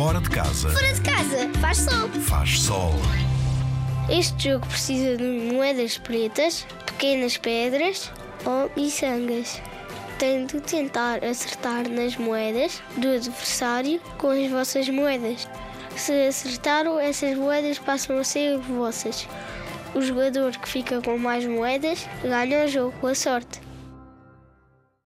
Fora de casa Fora de casa, faz sol. faz sol. Este jogo precisa de moedas pretas, pequenas pedras ou miçangas. Tem de tentar acertar nas moedas do adversário com as vossas moedas. Se acertaram, essas moedas passam a ser vossas. O jogador que fica com mais moedas ganha o jogo, com a sorte.